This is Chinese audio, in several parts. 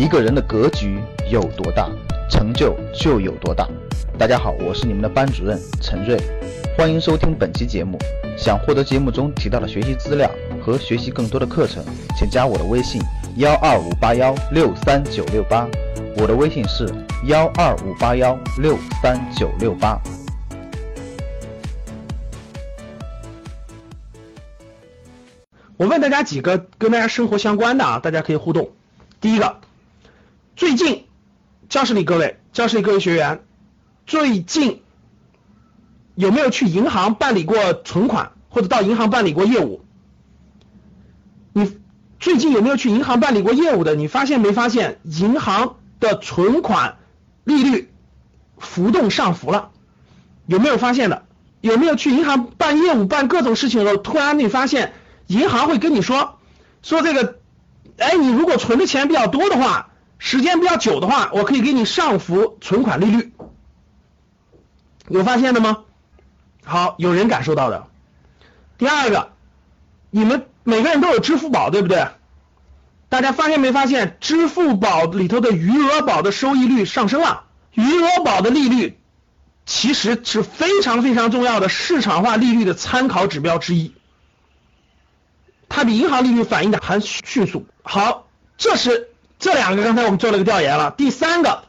一个人的格局有多大，成就就有多大。大家好，我是你们的班主任陈瑞，欢迎收听本期节目。想获得节目中提到的学习资料和学习更多的课程，请加我的微信幺二五八幺六三九六八。我的微信是幺二五八幺六三九六八。我问大家几个跟大家生活相关的啊，大家可以互动。第一个，最近教室里各位，教室里各位学员，最近有没有去银行办理过存款，或者到银行办理过业务？你最近有没有去银行办理过业务的？你发现没发现银行的存款利率浮动上浮了？有没有发现的？有没有去银行办业务、办各种事情的时候，突然你发现？银行会跟你说说这个，哎，你如果存的钱比较多的话，时间比较久的话，我可以给你上浮存款利率，有发现的吗？好，有人感受到的。第二个，你们每个人都有支付宝，对不对？大家发现没发现，支付宝里头的余额宝的收益率上升了？余额宝的利率其实是非常非常重要的市场化利率的参考指标之一。它比银行利率反应的还迅速。好，这是这两个，刚才我们做了个调研了。第三个，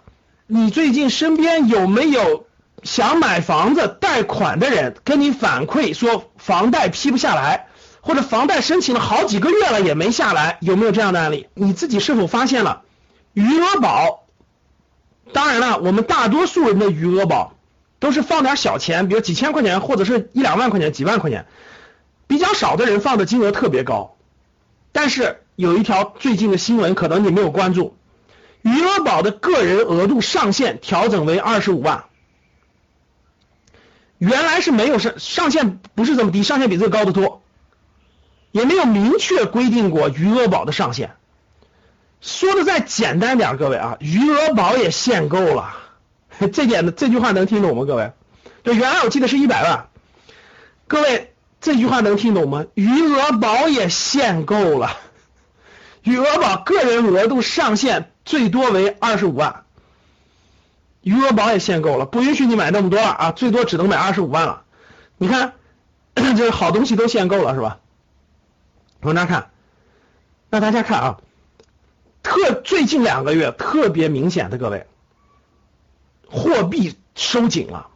你最近身边有没有想买房子贷款的人跟你反馈说房贷批不下来，或者房贷申请了好几个月了也没下来？有没有这样的案例？你自己是否发现了余额宝？当然了，我们大多数人的余额宝都是放点小钱，比如几千块钱，或者是一两万块钱、几万块钱。比较少的人放的金额特别高，但是有一条最近的新闻，可能你没有关注，余额宝的个人额度上限调整为二十五万，原来是没有上上限不是这么低，上限比这个高得多，也没有明确规定过余额宝的上限。说的再简单点，各位啊，余额宝也限购了，这点的这句话能听懂吗？各位，对，原来我记得是一百万，各位。这句话能听懂吗？余额宝也限购了，余额宝个人额度上限最多为二十五万，余额宝也限购了，不允许你买那么多了啊，最多只能买二十五万了。你看，这 好东西都限购了是吧？往那看，那大家看啊，特最近两个月特别明显的各位，货币收紧了。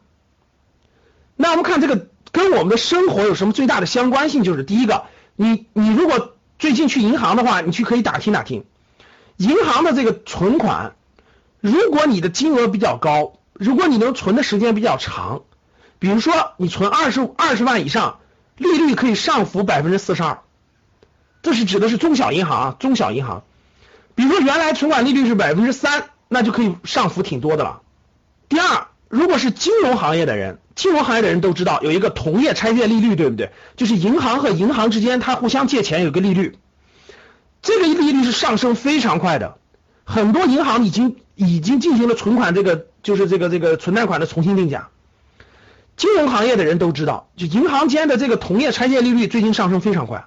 那我们看这个。跟我们的生活有什么最大的相关性？就是第一个，你你如果最近去银行的话，你去可以打听打听，银行的这个存款，如果你的金额比较高，如果你能存的时间比较长，比如说你存二十二十万以上，利率可以上浮百分之四十二，这是指的是中小银行啊，中小银行，比如说原来存款利率是百分之三，那就可以上浮挺多的了。第二。如果是金融行业的人，金融行业的人都知道有一个同业拆借利率，对不对？就是银行和银行之间它互相借钱有个利率，这个利率是上升非常快的，很多银行已经已经进行了存款这个就是这个这个存贷款的重新定价。金融行业的人都知道，就银行间的这个同业拆借利率最近上升非常快。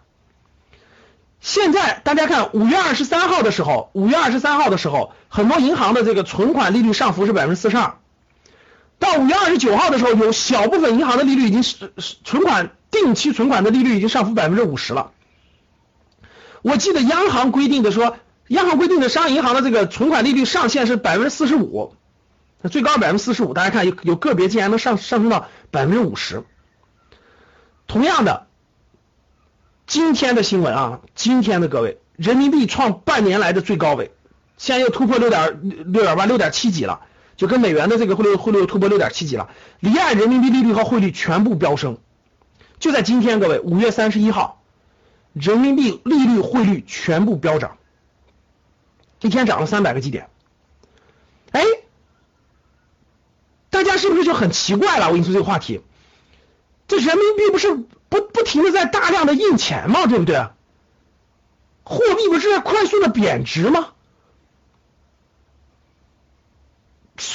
现在大家看五月二十三号的时候，五月二十三号的时候，很多银行的这个存款利率上浮是百分之四十二。到五月二十九号的时候，有小部分银行的利率已经是存款定期存款的利率已经上浮百分之五十了。我记得央行规定的说，央行规定的商业银行的这个存款利率上限是百分之四十五，最高百分之四十五。大家看有有个别竟然能上上升到百分之五十。同样的，今天的新闻啊，今天的各位，人民币创半年来的最高位，现在又突破六点六点八六点七几了。就跟美元的这个汇率汇率突破六点七几了，离岸人民币利率和汇率全部飙升。就在今天，各位，五月三十一号，人民币利率汇率全部飙涨，一天涨了三百个基点。哎，大家是不是就很奇怪了？我跟你说这个话题，这人民币不是不不停的在大量的印钱吗？对不对？货币不是在快速的贬值吗？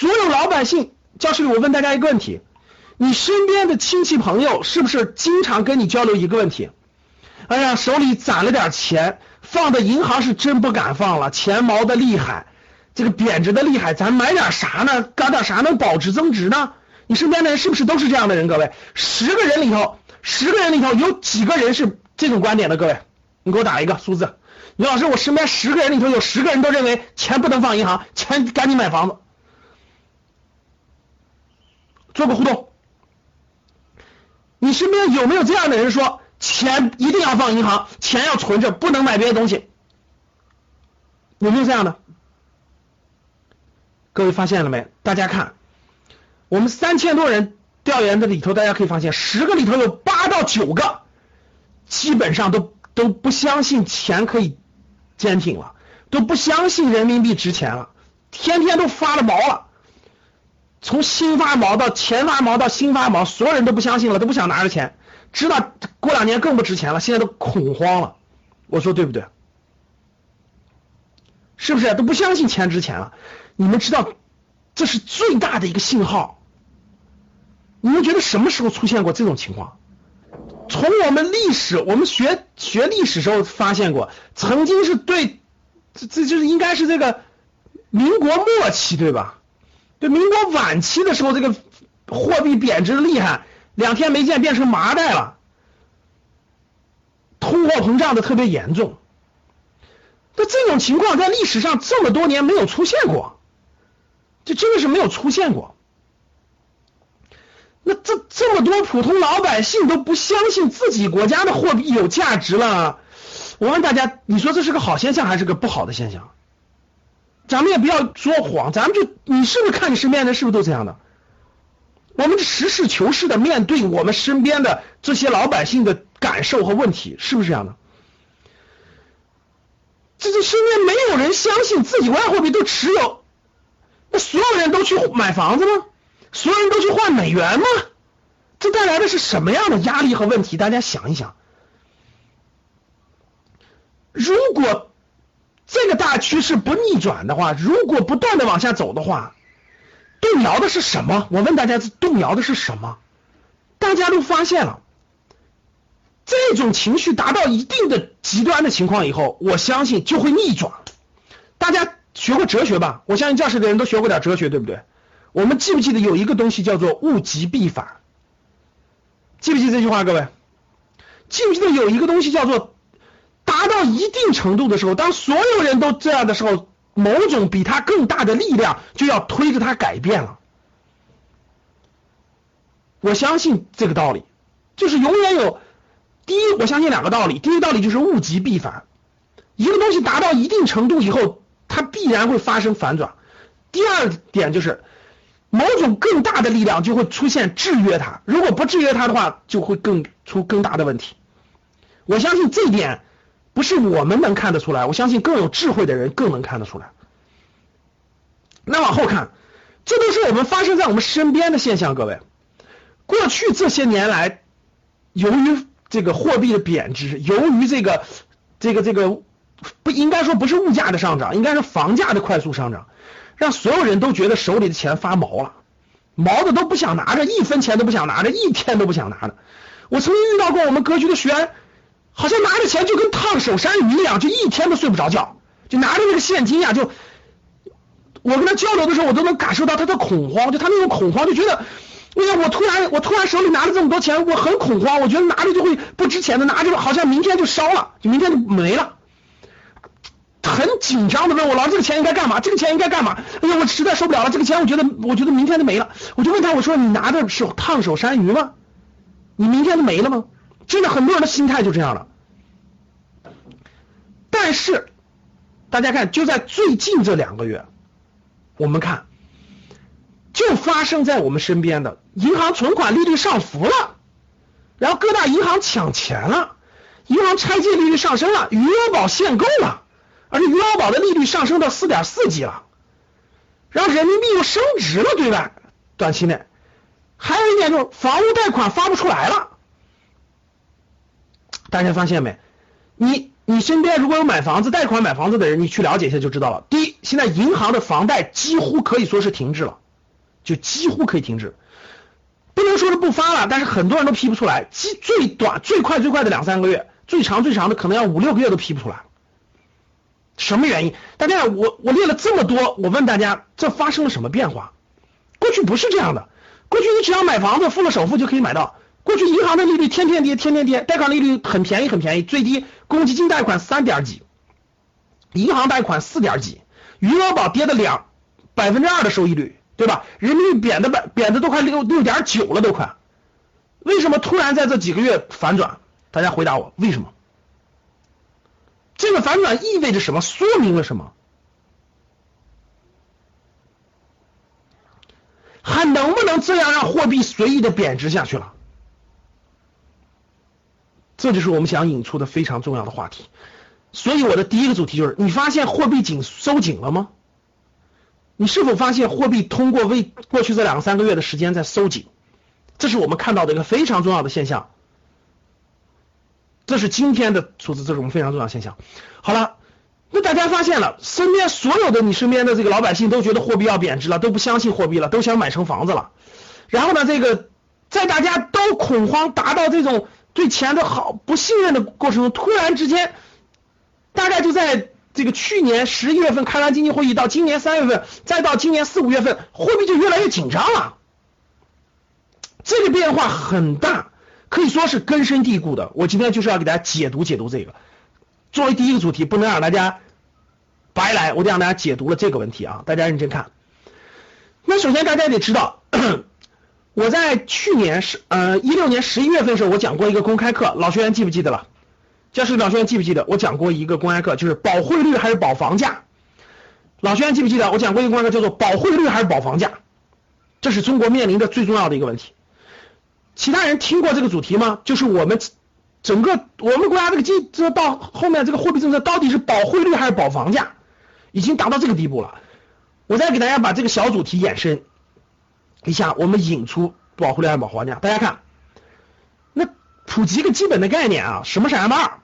所有老百姓，教室里我问大家一个问题：你身边的亲戚朋友是不是经常跟你交流一个问题？哎呀，手里攒了点钱，放在银行是真不敢放了，钱毛的厉害。这个贬值的厉害，咱买点啥呢？搞点啥能保值增值呢？你身边的人是不是都是这样的人？各位，十个人里头，十个人里头有几个人是这种观点的？各位，你给我打一个数字。李老师，我身边十个人里头有十个人都认为钱不能放银行，钱赶紧买房子。做个互动，你身边有没有这样的人说，钱一定要放银行，钱要存着，不能买别的东西？有没有这样的？各位发现了没？大家看，我们三千多人调研的里头，大家可以发现，十个里头有八到九个，基本上都都不相信钱可以坚挺了，都不相信人民币值钱了，天天都发了毛了。从新发毛到前发毛到新发毛，所有人都不相信了，都不想拿着钱，知道过两年更不值钱了，现在都恐慌了。我说对不对？是不是都不相信钱值钱了？你们知道这是最大的一个信号。你们觉得什么时候出现过这种情况？从我们历史，我们学学历史时候发现过，曾经是对，这这就是应该是这个民国末期对吧？就民国晚期的时候，这个货币贬值的厉害，两天没见变成麻袋了，通货膨胀的特别严重。那这种情况在历史上这么多年没有出现过，这真的是没有出现过。那这这么多普通老百姓都不相信自己国家的货币有价值了，我问大家，你说这是个好现象还是个不好的现象？咱们也不要说谎，咱们就你是不是看你身边人是不是都这样的？我们实事求是的面对我们身边的这些老百姓的感受和问题，是不是这样的？这这身边没有人相信自己外货币都持有，那所有人都去买房子吗？所有人都去换美元吗？这带来的是什么样的压力和问题？大家想一想，如果。这个大趋势不逆转的话，如果不断的往下走的话，动摇的是什么？我问大家，动摇的是什么？大家都发现了，这种情绪达到一定的极端的情况以后，我相信就会逆转。大家学过哲学吧？我相信教室的人都学过点哲学，对不对？我们记不记得有一个东西叫做物极必反？记不记这句话，各位？记不记得有一个东西叫做？达到一定程度的时候，当所有人都这样的时候，某种比他更大的力量就要推着他改变了。我相信这个道理，就是永远有第一，我相信两个道理。第一个道理就是物极必反，一个东西达到一定程度以后，它必然会发生反转。第二点就是某种更大的力量就会出现制约它，如果不制约它的话，就会更出更大的问题。我相信这一点。不是我们能看得出来，我相信更有智慧的人更能看得出来。那往后看，这都是我们发生在我们身边的现象。各位，过去这些年来，由于这个货币的贬值，由于这个这个这个不应该说不是物价的上涨，应该是房价的快速上涨，让所有人都觉得手里的钱发毛了，毛的都不想拿着，一分钱都不想拿着，一天都不想拿着。我曾经遇到过我们格局的学员。好像拿着钱就跟烫手山芋一样，就一天都睡不着觉，就拿着那个现金呀，就我跟他交流的时候，我都能感受到他的恐慌，就他那种恐慌，就觉得，哎呀，我突然我突然手里拿了这么多钱，我很恐慌，我觉得拿着就会不值钱的，拿着好像明天就烧了，就明天就没了，很紧张的问我，老师这个钱应该干嘛？这个钱应该干嘛？哎呀，我实在受不了了，这个钱我觉得我觉得明天就没了，我就问他，我说你拿的是烫手山芋吗？你明天就没了吗？真的很多人的心态就这样了，但是大家看，就在最近这两个月，我们看就发生在我们身边的银行存款利率上浮了，然后各大银行抢钱了，银行拆借利率上升了，余额宝限购了，而且余额宝的利率上升到四点四级了，然后人民币又升值了，对吧？短期内还有一点就是房屋贷款发不出来了。大家发现没？你你身边如果有买房子、贷款买房子的人，你去了解一下就知道了。第一，现在银行的房贷几乎可以说是停滞了，就几乎可以停滞，不能说是不发了，但是很多人都批不出来。最最短、最快、最快的两三个月，最长、最长的可能要五六个月都批不出来。什么原因？大家我我列了这么多，我问大家，这发生了什么变化？过去不是这样的，过去你只要买房子付了首付就可以买到。过去银行的利率天天跌，天天跌，贷款利率很便宜，很便宜，最低公积金贷款三点几，银行贷款四点几，余额宝跌的两百分之二的收益率，对吧？人民币贬的百贬的都快六六点九了，都快。为什么突然在这几个月反转？大家回答我，为什么？这个反转意味着什么？说明了什么？还能不能这样让货币随意的贬值下去了？这就是我们想引出的非常重要的话题，所以我的第一个主题就是：你发现货币紧收紧了吗？你是否发现货币通过为过去这两三个月的时间在收紧？这是我们看到的一个非常重要的现象。这是今天的数字，这是我们非常重要现象。好了，那大家发现了，身边所有的你身边的这个老百姓都觉得货币要贬值了，都不相信货币了，都想买成房子了。然后呢，这个在大家都恐慌达到这种。对钱的好不信任的过程中，突然之间，大概就在这个去年十一月份开完经济会议，到今年三月份，再到今年四五月份，货币就越来越紧张了。这个变化很大，可以说是根深蒂固的。我今天就是要给大家解读解读这个，作为第一个主题，不能让大家白来，我得让大家解读了这个问题啊，大家认真看。那首先大家得知道。我在去年十呃一六年十一月份的时候，我讲过一个公开课，老学员记不记得了？教室老学员记不记得？我讲过一个公开课，就是保汇率还是保房价？老学员记不记得？我讲过一个公开课，叫做保汇率还是保房价？这是中国面临的最重要的一个问题。其他人听过这个主题吗？就是我们整个我们国家这个经这到后面这个货币政策到底是保汇率还是保房价？已经达到这个地步了。我再给大家把这个小主题延伸。一下，我们引出保护率、保房价。大家看，那普及一个基本的概念啊，什么是 M 二？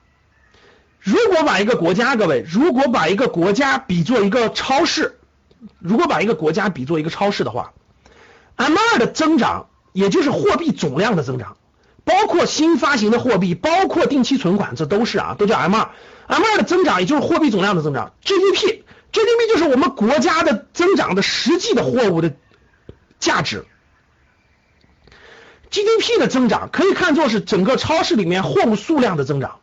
如果把一个国家，各位，如果把一个国家比作一个超市，如果把一个国家比作一个超市的话，M 二的增长，也就是货币总量的增长，包括新发行的货币，包括定期存款，这都是啊，都叫 M 二。M 二的增长，也就是货币总量的增长。GDP，GDP 就是我们国家的增长的实际的货物的。价值，GDP 的增长可以看作是整个超市里面货物数量的增长。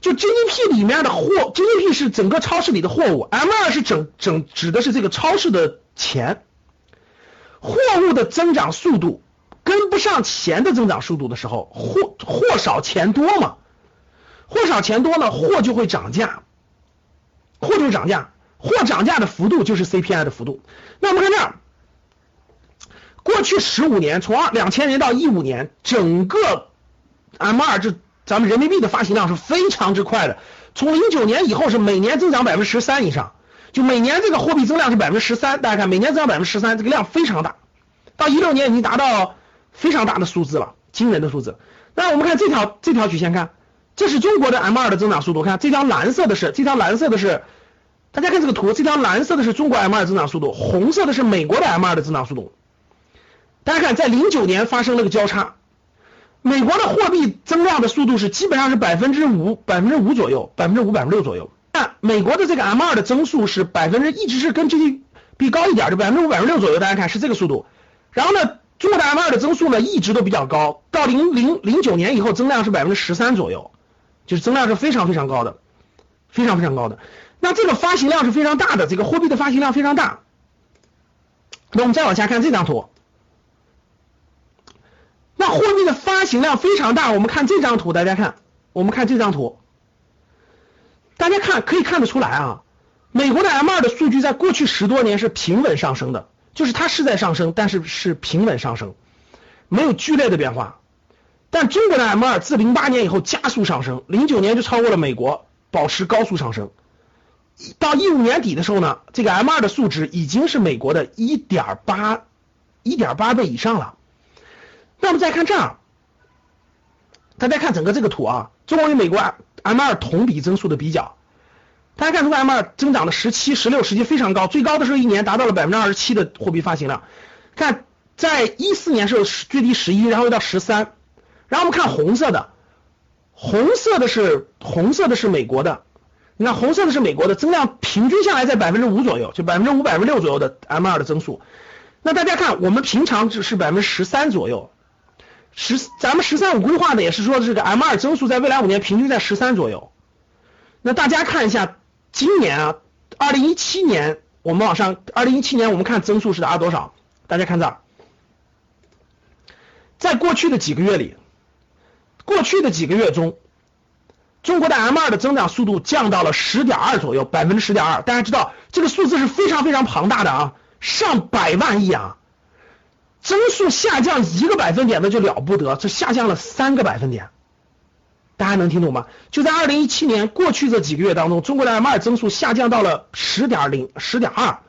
就 GDP 里面的货，GDP 是整个超市里的货物，M 二是整整指的是这个超市的钱。货物的增长速度跟不上钱的增长速度的时候，货货少钱多嘛？货少钱多呢，货就会涨价，货就涨价，货涨价的幅度就是 CPI 的幅度。那我们看这儿。过去十五年，从二两千年到一五年，整个 M 二这咱们人民币的发行量是非常之快的。从零九年以后是每年增长百分之十三以上，就每年这个货币增量是百分之十三。大家看，每年增长百分之十三，这个量非常大。到一六年已经达到非常大的数字了，惊人的数字。那我们看这条这条曲线，看这是中国的 M 二的增长速度。看这条蓝色的是这条蓝色的是，大家看这个图，这条蓝色的是中国 M 二增长速度，红色的是美国的 M 二的增长速度。大家看，在零九年发生了个交叉，美国的货币增量的速度是基本上是百分之五、百分之五左右，百分之五、百分之六左右。那美国的这个 M 二的增速是百分之，一直是跟 GDP 高一点，就百分之五、百分之六左右。大家看是这个速度。然后呢，中国的 M 二的增速呢一直都比较高，到零零零九年以后增量是百分之十三左右，就是增量是非常非常高的，非常非常高的。那这个发行量是非常大的，这个货币的发行量非常大。那我们再往下看这张图。货币的发行量非常大，我们看这张图，大家看，我们看这张图，大家看可以看得出来啊，美国的 M 二的数据在过去十多年是平稳上升的，就是它是在上升，但是是平稳上升，没有剧烈的变化。但中国的 M 二自零八年以后加速上升，零九年就超过了美国，保持高速上升，到一五年底的时候呢，这个 M 二的数值已经是美国的一点八一点八倍以上了。那我们再看这儿，大家看整个这个图啊，中国与美国 M 二同比增速的比较，大家看中国 M 二增长的十七、十六、十七非常高，最高的时候一年达到了百分之二十七的货币发行量。看，在一四年是最低十一，然后又到十三，然后我们看红色的，红色的是红色的是美国的，你看红色的是美国的增量，平均下来在百分之五左右，就百分之五、百分之六左右的 M 二的增速。那大家看，我们平常只是百分之十三左右，十咱们“十三五”规划的也是说这个 M 二增速在未来五年平均在十三左右。那大家看一下，今年啊，二零一七年我们往上，二零一七年我们看增速是达到多少？大家看这儿，在过去的几个月里，过去的几个月中。中国的 M 二的增长速度降到了十点二左右，百分之十点二。大家知道这个数字是非常非常庞大的啊，上百万亿啊，增速下降一个百分点那就了不得，这下降了三个百分点，大家能听懂吗？就在二零一七年过去这几个月当中，中国的 M 二增速下降到了十点零、十点二，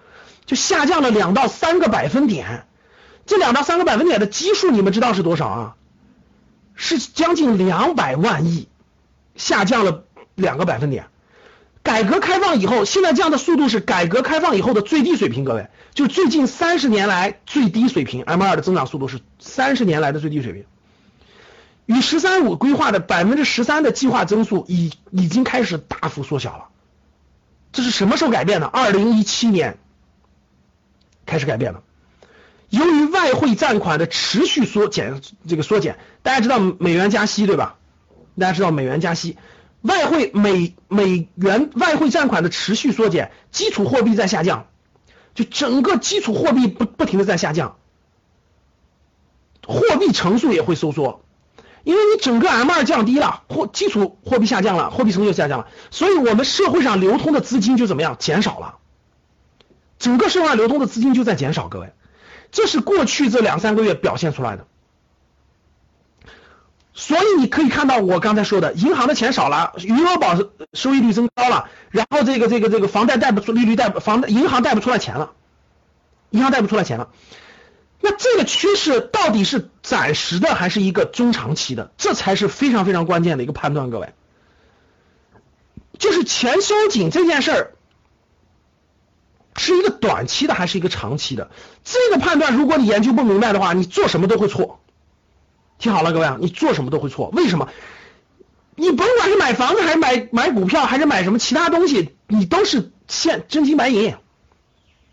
就下降了两到三个百分点。这两到三个百分点的基数，你们知道是多少啊？是将近两百万亿。下降了两个百分点，改革开放以后，现在这样的速度是改革开放以后的最低水平。各位，就最近三十年来最低水平，M 二的增长速度是三十年来的最低水平，与“十三五”规划的百分之十三的计划增速已已经开始大幅缩小了。这是什么时候改变的？二零一七年开始改变的。由于外汇占款的持续缩减，这个缩减，大家知道美元加息对吧？大家知道美元加息，外汇美美元外汇占款的持续缩减，基础货币在下降，就整个基础货币不不停的在下降，货币乘数也会收缩，因为你整个 M 二降低了，货基础货币下降了，货币乘数下降了，所以我们社会上流通的资金就怎么样减少了，整个社会上流通的资金就在减少，各位，这是过去这两三个月表现出来的。所以你可以看到我刚才说的，银行的钱少了，余额宝收益率增高了，然后这个这个这个房贷贷不出利率贷不房银行贷不出来钱了，银行贷不出来钱了。那这个趋势到底是暂时的还是一个中长期的？这才是非常非常关键的一个判断，各位。就是钱收紧这件事儿是一个短期的还是一个长期的？这个判断如果你研究不明白的话，你做什么都会错。听好了，各位啊，你做什么都会错。为什么？你甭管是买房子，还是买买股票，还是买什么其他东西，你都是现真金白银，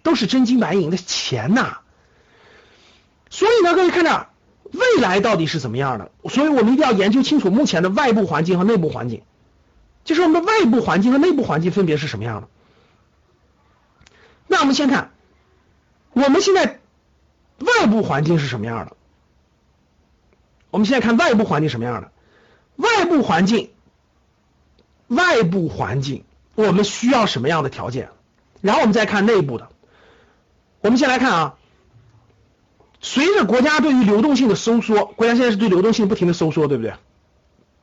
都是真金白银的钱呐。所以呢，各位看着未来到底是怎么样的？所以我们一定要研究清楚目前的外部环境和内部环境，就是我们的外部环境和内部环境分别是什么样的。那我们先看，我们现在外部环境是什么样的？我们现在看外部环境什么样的？外部环境，外部环境，我们需要什么样的条件？然后我们再看内部的。我们先来看啊，随着国家对于流动性的收缩，国家现在是对流动性不停的收缩，对不对？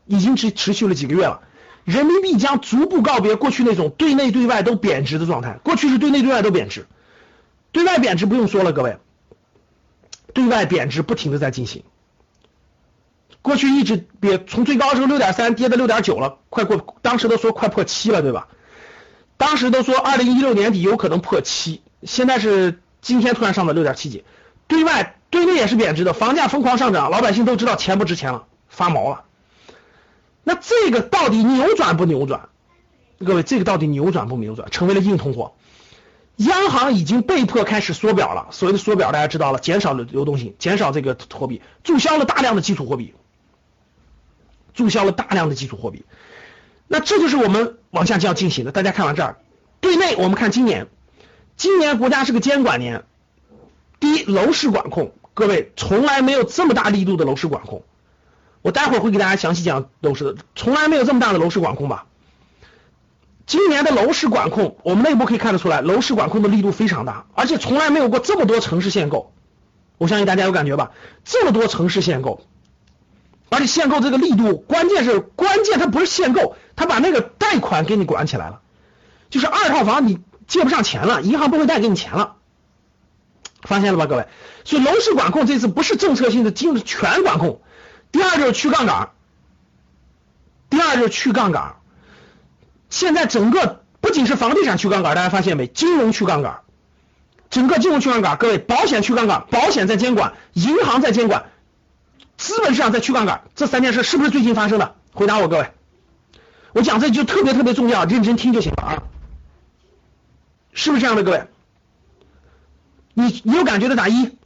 已经持持续了几个月了，人民币将逐步告别过去那种对内对外都贬值的状态。过去是对内对外都贬值，对外贬值不用说了，各位，对外贬值不停的在进行。过去一直跌，从最高的时候六点三跌到六点九了，快过，当时都说快破七了，对吧？当时都说二零一六年底有可能破七，现在是今天突然上到六点七几，对外对内也是贬值的，房价疯狂上涨，老百姓都知道钱不值钱了，发毛了。那这个到底扭转不扭转？各位，这个到底扭转不扭转？成为了硬通货，央行已经被迫开始缩表了。所谓的缩表，大家知道了，减少了流动性，减少这个货币，注销了大量的基础货币。注销了大量的基础货币，那这就是我们往下就要进行的。大家看完这儿，对内我们看今年，今年国家是个监管年。第一，楼市管控，各位从来没有这么大力度的楼市管控。我待会儿会给大家详细讲楼市的，从来没有这么大的楼市管控吧？今年的楼市管控，我们内部可以看得出来，楼市管控的力度非常大，而且从来没有过这么多城市限购。我相信大家有感觉吧？这么多城市限购。而且限购这个力度，关键是关键，它不是限购，它把那个贷款给你管起来了，就是二套房你借不上钱了，银行不会贷给你钱了，发现了吧，各位？所以楼市管控这次不是政策性的，金融全管控。第二就是去杠杆，第二就是去杠杆。现在整个不仅是房地产去杠杆，大家发现没？金融去杠杆，整个金融去杠杆，各位，保险去杠杆，保险在监管，银行在监管。资本市场在去杠杆，这三件事是不是最近发生的？回答我，各位。我讲这就特别特别重要，认真听就行了啊。是不是这样的，各位？你你有感觉的打一，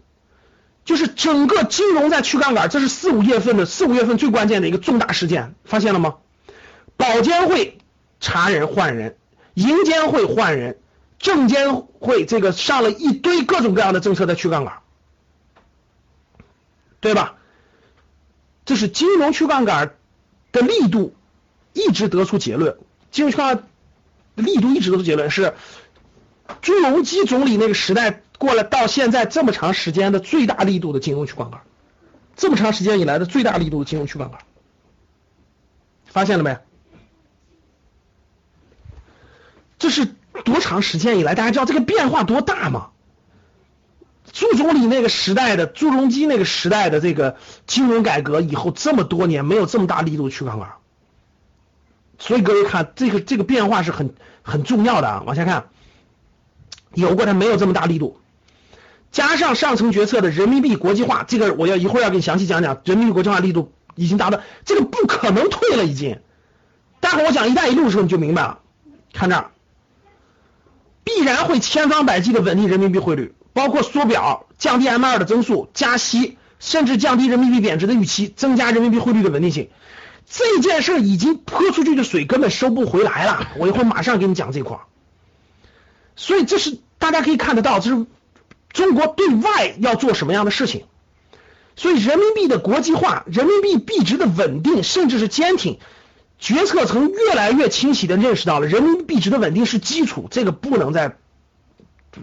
就是整个金融在去杠杆，这是四五月份的四五月份最关键的一个重大事件，发现了吗？保监会查人换人，银监会换人，证监会这个上了一堆各种各样的政策在去杠杆，对吧？这是金融去杠杆的力度一直得出结论，金融去杠杆力度一直得出结论是。朱镕基总理那个时代过了，到现在这么长时间的最大力度的金融去杠杆，这么长时间以来的最大力度的金融去杠杆，发现了没？这是多长时间以来？大家知道这个变化多大吗？朱总理那个时代的朱镕基那个时代的这个金融改革以后这么多年没有这么大力度去杠杆，所以各位看这个这个变化是很很重要的啊，往下看。有过，它没有这么大力度。加上上层决策的人民币国际化，这个我要一会儿要给你详细讲讲。人民币国际化力度已经达到，这个不可能退了，已经。待会儿我讲“一带一路”的时候你就明白了。看这儿，必然会千方百计的稳定人民币汇率，包括缩表、降低 M 二的增速、加息，甚至降低人民币贬值的预期，增加人民币汇率的稳定性。这件事已经泼出去的水根本收不回来了。我一会儿马上给你讲这块。所以这是大家可以看得到，这是中国对外要做什么样的事情。所以人民币的国际化、人民币币值的稳定，甚至是坚挺，决策层越来越清晰的认识到了人民币币值的稳定是基础，这个不能再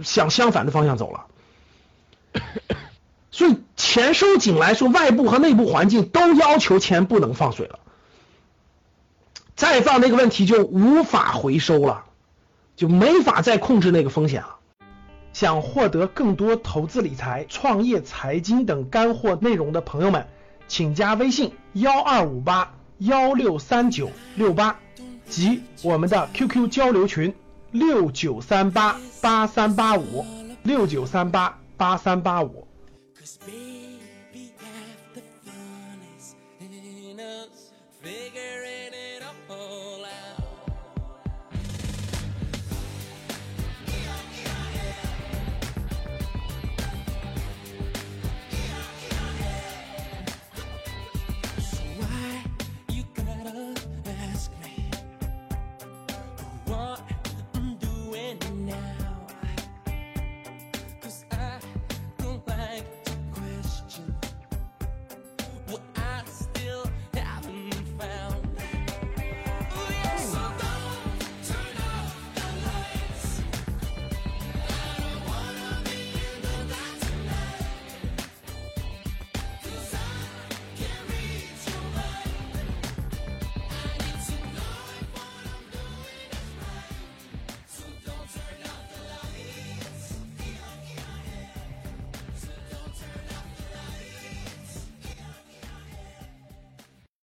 向相反的方向走了。所以钱收紧来说，外部和内部环境都要求钱不能放水了，再放那个问题就无法回收了。就没法再控制那个风险了。想获得更多投资理财、创业财经等干货内容的朋友们，请加微信幺二五八幺六三九六八及我们的 QQ 交流群六九三八八三八五六九三八八三八五。